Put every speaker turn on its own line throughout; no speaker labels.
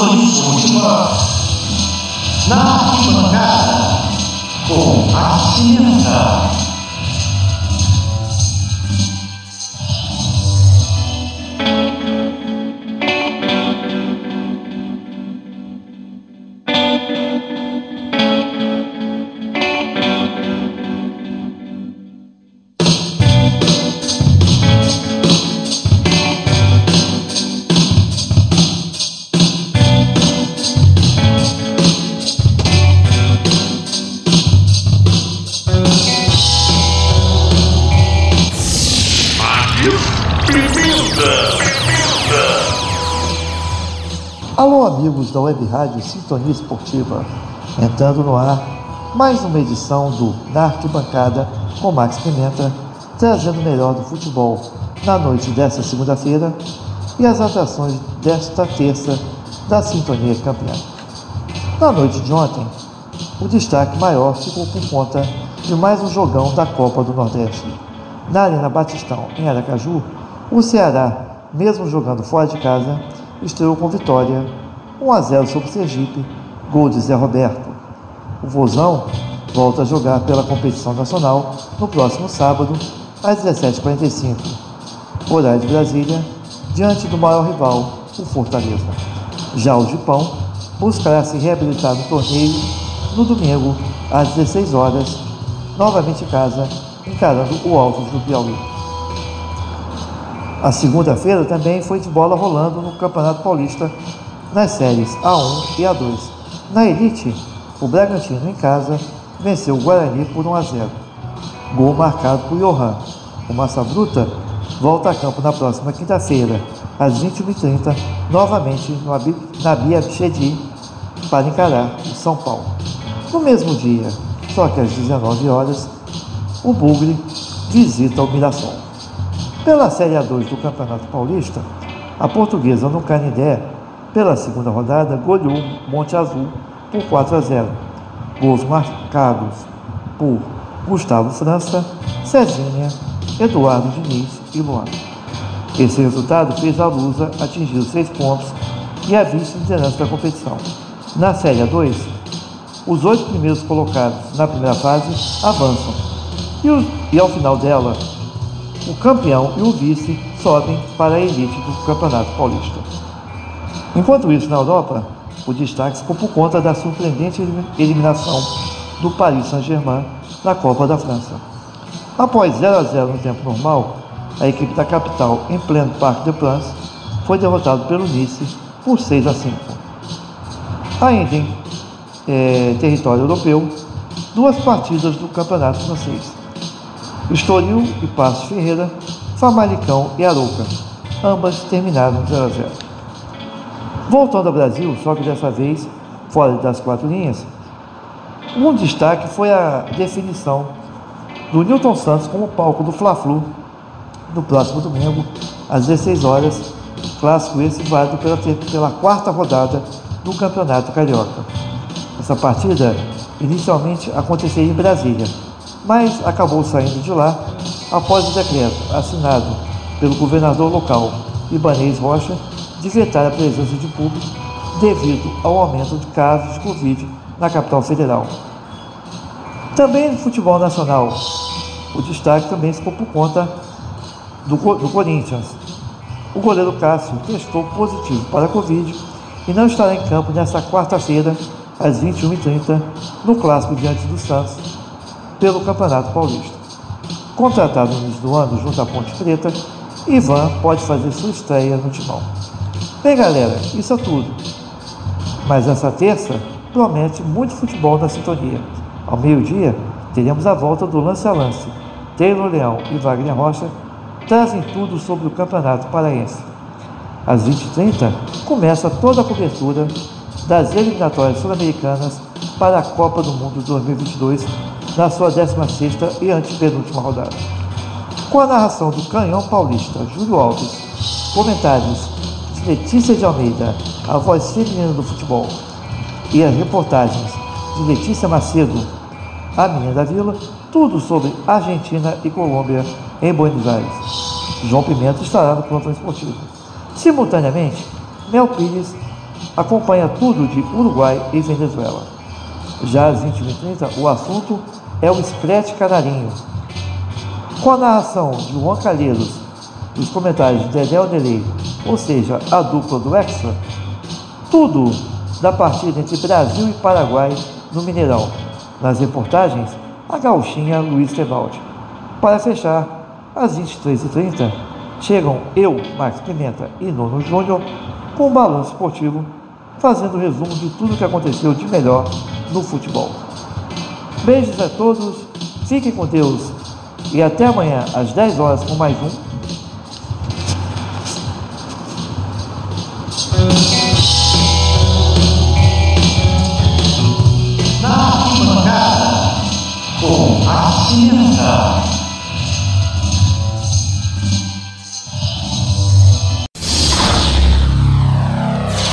Sintonia Na arquibancada, com a Cimenta.
Alô, amigos da Web Rádio Sintonia Esportiva. Entrando no ar, mais uma edição do Na Arquibancada com Max Pimenta, trazendo o melhor do futebol na noite desta segunda-feira e as atrações desta terça da Sintonia Campeã. Na noite de ontem, o destaque maior ficou por conta de mais um jogão da Copa do Nordeste. Na Arena Batistão, em Aracaju, o Ceará, mesmo jogando fora de casa, estreou com vitória 1 a 0 sobre o Sergipe, gol de Zé Roberto. O Vozão volta a jogar pela competição nacional no próximo sábado, às 17h45, horário de Brasília, diante do maior rival, o Fortaleza. Já o Gipão buscará se reabilitar no torneio no domingo, às 16 horas, novamente em casa, encarando o Altos do Piauí. A segunda-feira também foi de bola rolando no Campeonato Paulista nas séries A1 e A2. Na Elite, o Bragantino em casa venceu o Guarani por 1 a 0. Gol marcado por Johan. O Massa Bruta volta a campo na próxima quinta-feira, às 21h30, novamente no Abi, na Bia Bichedi, para encarar o São Paulo. No mesmo dia, só que às 19 horas, o Bugre visita o Mirassol. Pela Série A2 do Campeonato Paulista, a portuguesa no Canidé, pela segunda rodada, goleou Monte Azul por 4 a 0. Gols marcados por Gustavo França, Cezinha, Eduardo Diniz e Luan. Esse resultado fez a Lusa atingir os seis pontos e a vice-liderança da competição. Na Série A2, os oito primeiros colocados na primeira fase avançam e, o, e ao final dela, o campeão e o vice sobem para a elite do Campeonato Paulista. Enquanto isso, na Europa, o destaque ficou por conta da surpreendente eliminação do Paris Saint-Germain na Copa da França. Após 0 a 0 no tempo normal, a equipe da capital, em pleno Parque de France, foi derrotada pelo Nice por 6 a 5. Ainda em é, território europeu, duas partidas do Campeonato Francês. Estoril e Passos Ferreira, Famalicão e Arouca. Ambas terminaram 0 a 0. Voltando ao Brasil, só que dessa vez fora das quatro linhas, um destaque foi a definição do Newton Santos como palco do Fla-Flu no próximo domingo, às 16 horas, clássico esse válido pela, pela quarta rodada do Campeonato Carioca. Essa partida inicialmente aconteceria em Brasília, mas acabou saindo de lá após o decreto assinado pelo governador local, Ibanez Rocha, de vetar a presença de público devido ao aumento de casos de Covid na capital federal. Também no futebol nacional, o destaque também ficou por conta do, do Corinthians. O goleiro Cássio testou positivo para a Covid e não estará em campo nesta quarta-feira, às 21h30, no clássico diante do Santos, pelo Campeonato Paulista. Contratado no início do ano junto à Ponte Preta, Ivan pode fazer sua estreia no timão. Bem, galera, isso é tudo. Mas essa terça promete muito futebol na sintonia. Ao meio-dia, teremos a volta do lance a lance. Taylor Leão e Wagner Rocha trazem tudo sobre o Campeonato Paraense. Às 20h30, começa toda a cobertura das eliminatórias sul-americanas para a Copa do Mundo 2022, na sua 16ª e antepenúltima rodada. Com a narração do canhão paulista Júlio Alves, comentários Letícia de Almeida, a voz feminina do futebol, e as reportagens de Letícia Macedo, a minha da Vila, tudo sobre Argentina e Colômbia em Buenos Aires. João Pimenta estará no plantão esportivo. Simultaneamente, Mel Pires acompanha tudo de Uruguai e Venezuela. Já às 21h30, o assunto é o Scratch Canarinho. Com a narração de Juan Calheiros e os comentários de Dedé Odelei, ou seja, a dupla do Extra, tudo da partida entre Brasil e Paraguai no Mineirão. Nas reportagens, a gauchinha Luiz Tebaldi. Para fechar, às 23h30, chegam eu, Max Pimenta e Nono Júnior com um balanço esportivo, fazendo o resumo de tudo que aconteceu de melhor no futebol. Beijos a todos, fiquem com Deus e até amanhã às 10 horas com mais um
com a ciência.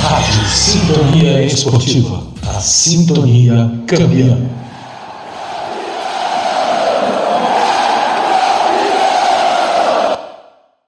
Rádio Sintonia Esportiva. A sintonia campeã.